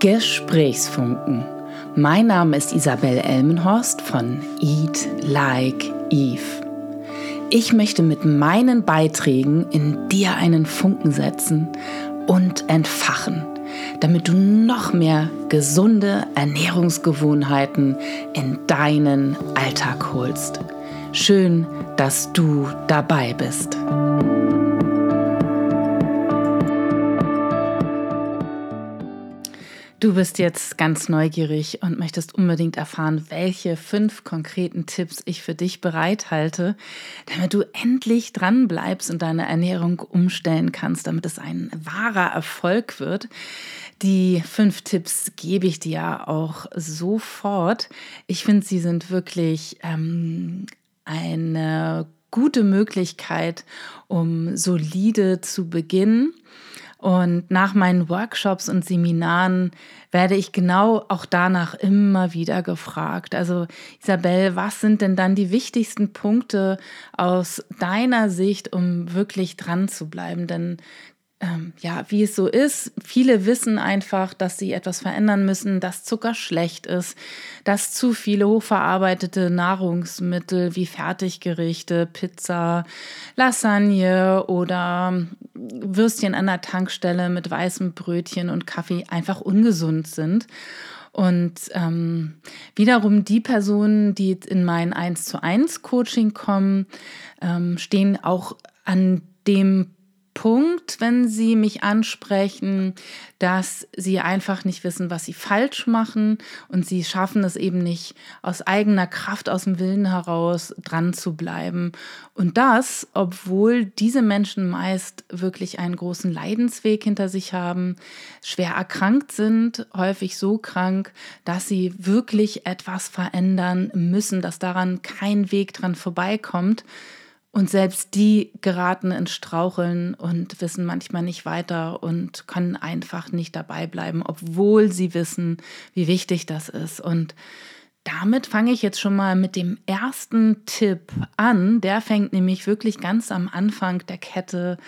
Gesprächsfunken. Mein Name ist Isabel Elmenhorst von Eat Like Eve. Ich möchte mit meinen Beiträgen in dir einen Funken setzen und entfachen, damit du noch mehr gesunde Ernährungsgewohnheiten in deinen Alltag holst. Schön, dass du dabei bist. Du bist jetzt ganz neugierig und möchtest unbedingt erfahren, welche fünf konkreten Tipps ich für dich bereithalte, damit du endlich dran bleibst und deine Ernährung umstellen kannst, damit es ein wahrer Erfolg wird. Die fünf Tipps gebe ich dir auch sofort. Ich finde, sie sind wirklich ähm, eine gute Möglichkeit, um solide zu beginnen und nach meinen Workshops und Seminaren werde ich genau auch danach immer wieder gefragt. Also Isabel, was sind denn dann die wichtigsten Punkte aus deiner Sicht, um wirklich dran zu bleiben? Denn ähm, ja, wie es so ist. Viele wissen einfach, dass sie etwas verändern müssen, dass Zucker schlecht ist, dass zu viele hochverarbeitete Nahrungsmittel wie Fertiggerichte, Pizza, Lasagne oder Würstchen an der Tankstelle mit weißem Brötchen und Kaffee einfach ungesund sind. Und ähm, wiederum die Personen, die in mein 1 zu 1 Coaching kommen, ähm, stehen auch an dem Punkt, wenn Sie mich ansprechen, dass Sie einfach nicht wissen, was Sie falsch machen und Sie schaffen es eben nicht aus eigener Kraft, aus dem Willen heraus dran zu bleiben. Und das, obwohl diese Menschen meist wirklich einen großen Leidensweg hinter sich haben, schwer erkrankt sind, häufig so krank, dass sie wirklich etwas verändern müssen, dass daran kein Weg dran vorbeikommt. Und selbst die geraten ins Straucheln und wissen manchmal nicht weiter und können einfach nicht dabei bleiben, obwohl sie wissen, wie wichtig das ist. Und damit fange ich jetzt schon mal mit dem ersten Tipp an. Der fängt nämlich wirklich ganz am Anfang der Kette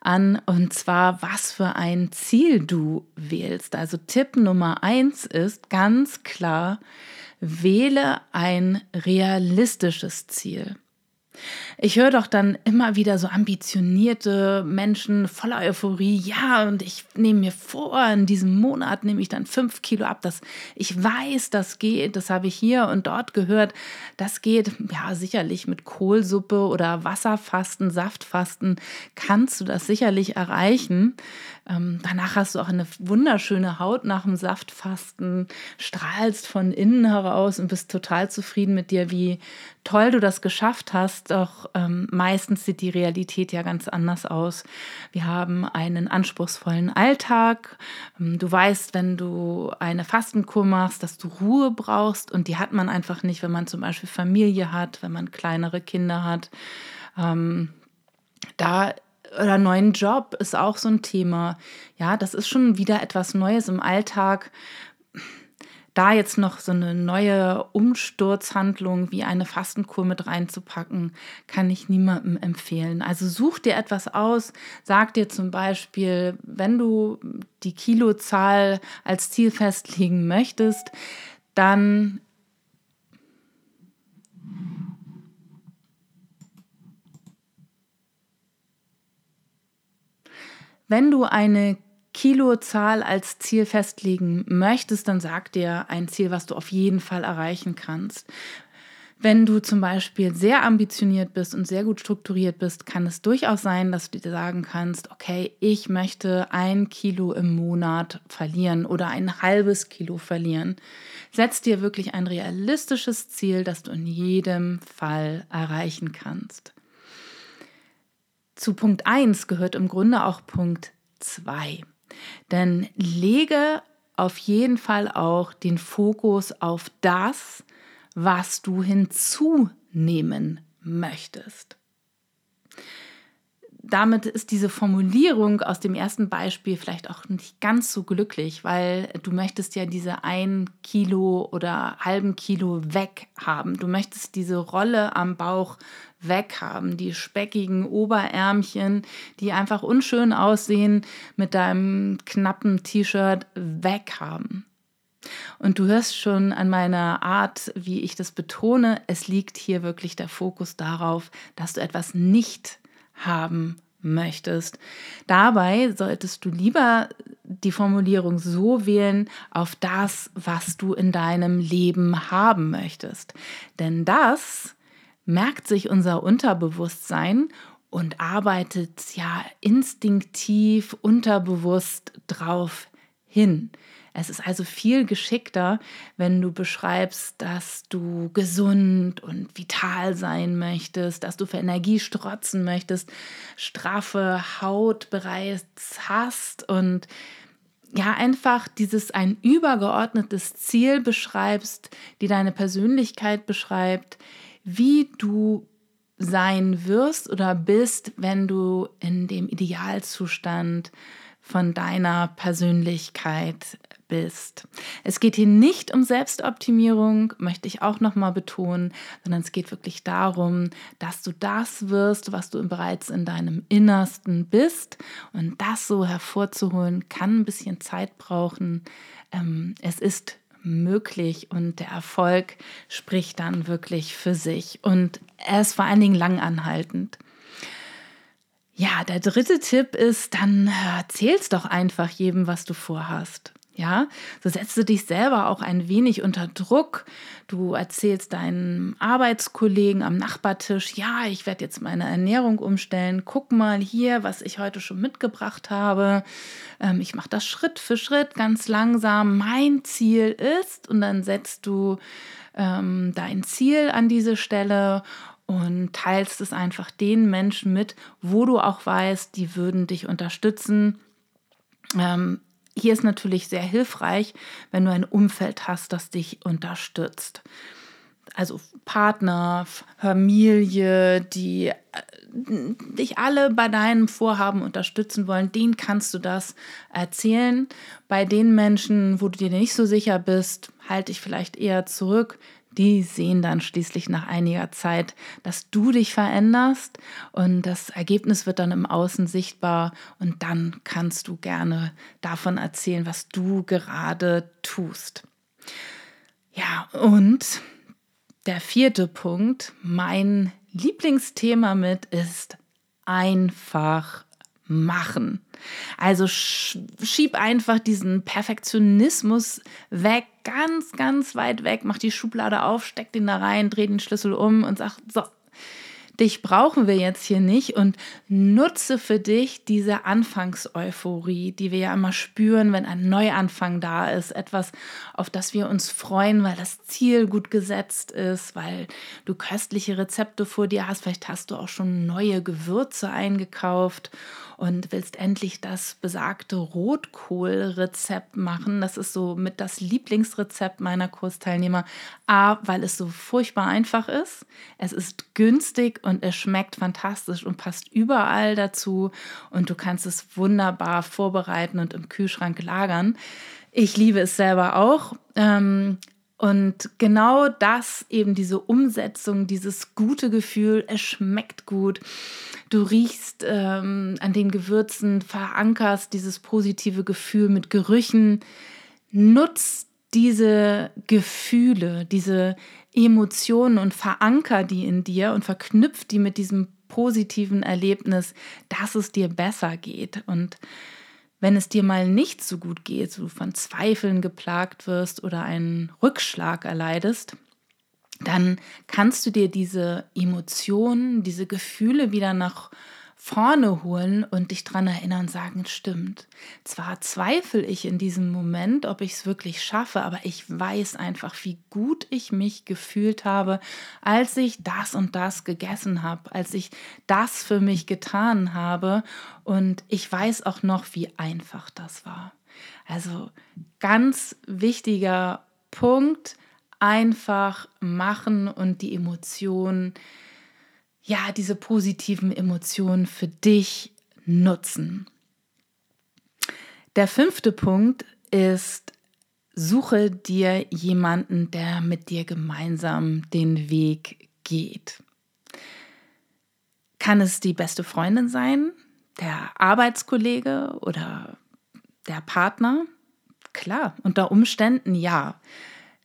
an. Und zwar, was für ein Ziel du wählst. Also Tipp Nummer eins ist ganz klar, wähle ein realistisches Ziel. Ich höre doch dann immer wieder so ambitionierte Menschen voller Euphorie. Ja, und ich nehme mir vor, in diesem Monat nehme ich dann fünf Kilo ab. Das, ich weiß, das geht. Das habe ich hier und dort gehört. Das geht, ja, sicherlich mit Kohlsuppe oder Wasserfasten, Saftfasten kannst du das sicherlich erreichen. Ähm, danach hast du auch eine wunderschöne Haut nach dem Saftfasten, strahlst von innen heraus und bist total zufrieden mit dir, wie toll du das geschafft hast. Ähm, meistens sieht die Realität ja ganz anders aus. Wir haben einen anspruchsvollen Alltag. Ähm, du weißt, wenn du eine Fastenkur machst, dass du Ruhe brauchst und die hat man einfach nicht, wenn man zum Beispiel Familie hat, wenn man kleinere Kinder hat. Ähm, da oder neuen Job ist auch so ein Thema. Ja, das ist schon wieder etwas Neues im Alltag. Da jetzt noch so eine neue Umsturzhandlung wie eine Fastenkur mit reinzupacken, kann ich niemandem empfehlen. Also such dir etwas aus, sag dir zum Beispiel, wenn du die Kilozahl als Ziel festlegen möchtest, dann Wenn du eine Kilozahl als Ziel festlegen möchtest, dann sag dir ein Ziel, was du auf jeden Fall erreichen kannst. Wenn du zum Beispiel sehr ambitioniert bist und sehr gut strukturiert bist, kann es durchaus sein, dass du dir sagen kannst, okay, ich möchte ein Kilo im Monat verlieren oder ein halbes Kilo verlieren. Setz dir wirklich ein realistisches Ziel, das du in jedem Fall erreichen kannst. Zu Punkt 1 gehört im Grunde auch Punkt 2. Denn lege auf jeden Fall auch den Fokus auf das, was du hinzunehmen möchtest. Damit ist diese Formulierung aus dem ersten Beispiel vielleicht auch nicht ganz so glücklich, weil du möchtest ja diese ein Kilo oder halben Kilo weghaben. Du möchtest diese Rolle am Bauch weghaben, die speckigen Oberärmchen, die einfach unschön aussehen, mit deinem knappen T-Shirt weghaben. Und du hörst schon an meiner Art, wie ich das betone, es liegt hier wirklich der Fokus darauf, dass du etwas nicht haben möchtest. Dabei solltest du lieber die Formulierung so wählen auf das, was du in deinem Leben haben möchtest. Denn das merkt sich unser Unterbewusstsein und arbeitet ja instinktiv, unterbewusst drauf hin. Es ist also viel geschickter, wenn du beschreibst, dass du gesund und vital sein möchtest, dass du für Energie strotzen möchtest, straffe Haut bereits hast und ja, einfach dieses ein übergeordnetes Ziel beschreibst, die deine Persönlichkeit beschreibt, wie du sein wirst oder bist, wenn du in dem Idealzustand von deiner Persönlichkeit bist. Es geht hier nicht um Selbstoptimierung, möchte ich auch nochmal betonen, sondern es geht wirklich darum, dass du das wirst, was du bereits in deinem Innersten bist. Und das so hervorzuholen, kann ein bisschen Zeit brauchen. Ähm, es ist möglich und der Erfolg spricht dann wirklich für sich und er ist vor allen Dingen langanhaltend. Ja, der dritte Tipp ist, dann erzähl's doch einfach jedem, was du vorhast. Ja, so setzt du dich selber auch ein wenig unter Druck. Du erzählst deinen Arbeitskollegen am Nachbartisch, ja, ich werde jetzt meine Ernährung umstellen. Guck mal hier, was ich heute schon mitgebracht habe. Ähm, ich mache das Schritt für Schritt, ganz langsam. Mein Ziel ist, und dann setzt du ähm, dein Ziel an diese Stelle und teilst es einfach den Menschen mit, wo du auch weißt, die würden dich unterstützen. Ähm, hier ist natürlich sehr hilfreich, wenn du ein Umfeld hast, das dich unterstützt. Also Partner, Familie, die äh, dich alle bei deinem Vorhaben unterstützen wollen, denen kannst du das erzählen. Bei den Menschen, wo du dir nicht so sicher bist, halte dich vielleicht eher zurück die sehen dann schließlich nach einiger Zeit, dass du dich veränderst und das Ergebnis wird dann im Außen sichtbar und dann kannst du gerne davon erzählen, was du gerade tust. Ja, und der vierte Punkt, mein Lieblingsthema mit ist einfach machen. Also schieb einfach diesen Perfektionismus weg, ganz, ganz weit weg, mach die Schublade auf, steck den da rein, dreh den Schlüssel um und sag, so, dich brauchen wir jetzt hier nicht und nutze für dich diese Anfangseuphorie, die wir ja immer spüren, wenn ein Neuanfang da ist, etwas, auf das wir uns freuen, weil das Ziel gut gesetzt ist, weil du köstliche Rezepte vor dir hast, vielleicht hast du auch schon neue Gewürze eingekauft und willst endlich das besagte Rotkohlrezept machen. Das ist so mit das Lieblingsrezept meiner Kursteilnehmer. A, weil es so furchtbar einfach ist. Es ist günstig und es schmeckt fantastisch und passt überall dazu. Und du kannst es wunderbar vorbereiten und im Kühlschrank lagern. Ich liebe es selber auch. Ähm, und genau das, eben diese Umsetzung, dieses gute Gefühl, es schmeckt gut, du riechst ähm, an den Gewürzen, verankerst dieses positive Gefühl mit Gerüchen, nutzt diese Gefühle, diese Emotionen und veranker die in dir und verknüpft die mit diesem positiven Erlebnis, dass es dir besser geht. Und wenn es dir mal nicht so gut geht, so von Zweifeln geplagt wirst oder einen Rückschlag erleidest, dann kannst du dir diese Emotionen, diese Gefühle wieder nach vorne holen und dich daran erinnern und sagen, stimmt. Zwar zweifle ich in diesem Moment, ob ich es wirklich schaffe, aber ich weiß einfach, wie gut ich mich gefühlt habe, als ich das und das gegessen habe, als ich das für mich getan habe. Und ich weiß auch noch, wie einfach das war. Also ganz wichtiger Punkt, einfach machen und die Emotionen ja, diese positiven Emotionen für dich nutzen. Der fünfte Punkt ist, suche dir jemanden, der mit dir gemeinsam den Weg geht. Kann es die beste Freundin sein, der Arbeitskollege oder der Partner? Klar, unter Umständen ja.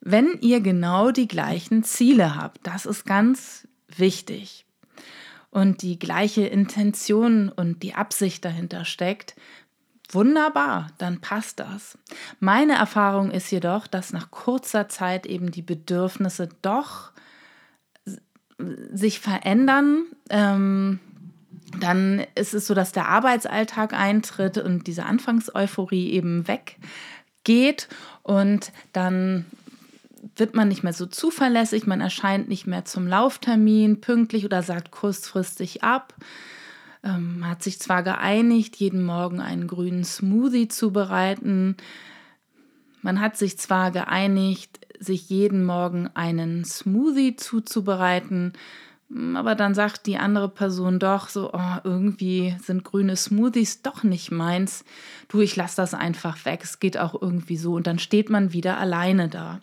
Wenn ihr genau die gleichen Ziele habt, das ist ganz wichtig und die gleiche Intention und die Absicht dahinter steckt, wunderbar, dann passt das. Meine Erfahrung ist jedoch, dass nach kurzer Zeit eben die Bedürfnisse doch sich verändern. Ähm, dann ist es so, dass der Arbeitsalltag eintritt und diese Anfangseuphorie eben weggeht und dann wird man nicht mehr so zuverlässig, man erscheint nicht mehr zum Lauftermin pünktlich oder sagt kurzfristig ab. Ähm, man hat sich zwar geeinigt, jeden Morgen einen grünen Smoothie zu bereiten. Man hat sich zwar geeinigt, sich jeden Morgen einen Smoothie zuzubereiten, aber dann sagt die andere Person doch so, oh, irgendwie sind grüne Smoothies doch nicht meins. Du, ich lasse das einfach weg. Es geht auch irgendwie so. Und dann steht man wieder alleine da.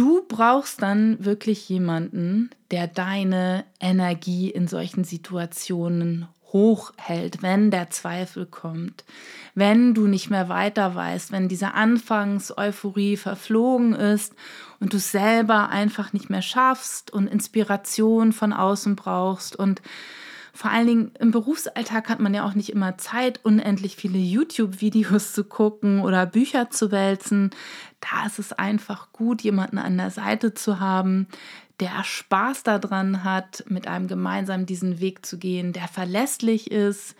Du brauchst dann wirklich jemanden, der deine Energie in solchen Situationen hochhält, wenn der Zweifel kommt, wenn du nicht mehr weiter weißt, wenn diese Anfangseuphorie verflogen ist und du selber einfach nicht mehr schaffst und Inspiration von außen brauchst und vor allen Dingen im Berufsalltag hat man ja auch nicht immer Zeit, unendlich viele YouTube-Videos zu gucken oder Bücher zu wälzen. Da ist es einfach gut, jemanden an der Seite zu haben, der Spaß daran hat, mit einem gemeinsam diesen Weg zu gehen, der verlässlich ist,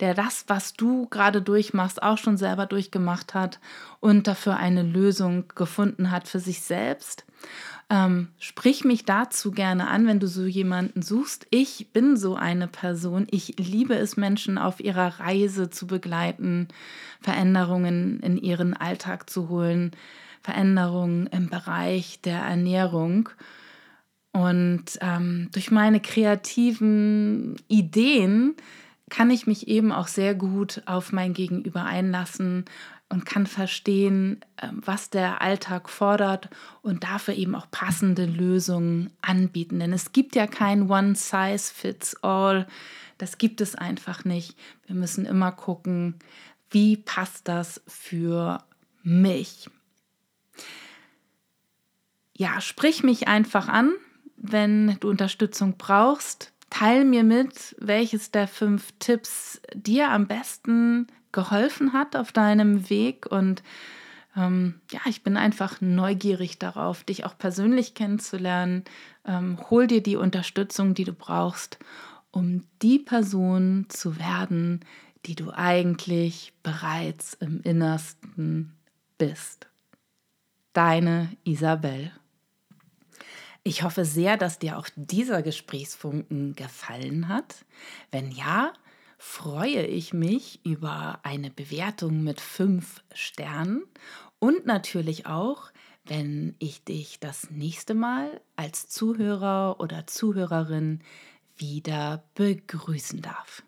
der das, was du gerade durchmachst, auch schon selber durchgemacht hat und dafür eine Lösung gefunden hat für sich selbst. Ähm, sprich mich dazu gerne an, wenn du so jemanden suchst. Ich bin so eine Person. Ich liebe es, Menschen auf ihrer Reise zu begleiten, Veränderungen in ihren Alltag zu holen, Veränderungen im Bereich der Ernährung. Und ähm, durch meine kreativen Ideen kann ich mich eben auch sehr gut auf mein Gegenüber einlassen, und kann verstehen, ähm, was der Alltag fordert und dafür eben auch passende Lösungen anbieten. Denn es gibt ja kein One-Size-Fits-All. Das gibt es einfach nicht. Wir müssen immer gucken, wie passt das für mich. Ja, sprich mich einfach an, wenn du Unterstützung brauchst. Teil mir mit, welches der fünf Tipps dir am besten geholfen hat auf deinem Weg. Und ähm, ja, ich bin einfach neugierig darauf, dich auch persönlich kennenzulernen. Ähm, hol dir die Unterstützung, die du brauchst, um die Person zu werden, die du eigentlich bereits im Innersten bist. Deine Isabel. Ich hoffe sehr, dass dir auch dieser Gesprächsfunken gefallen hat. Wenn ja, freue ich mich über eine Bewertung mit fünf Sternen und natürlich auch, wenn ich dich das nächste Mal als Zuhörer oder Zuhörerin wieder begrüßen darf.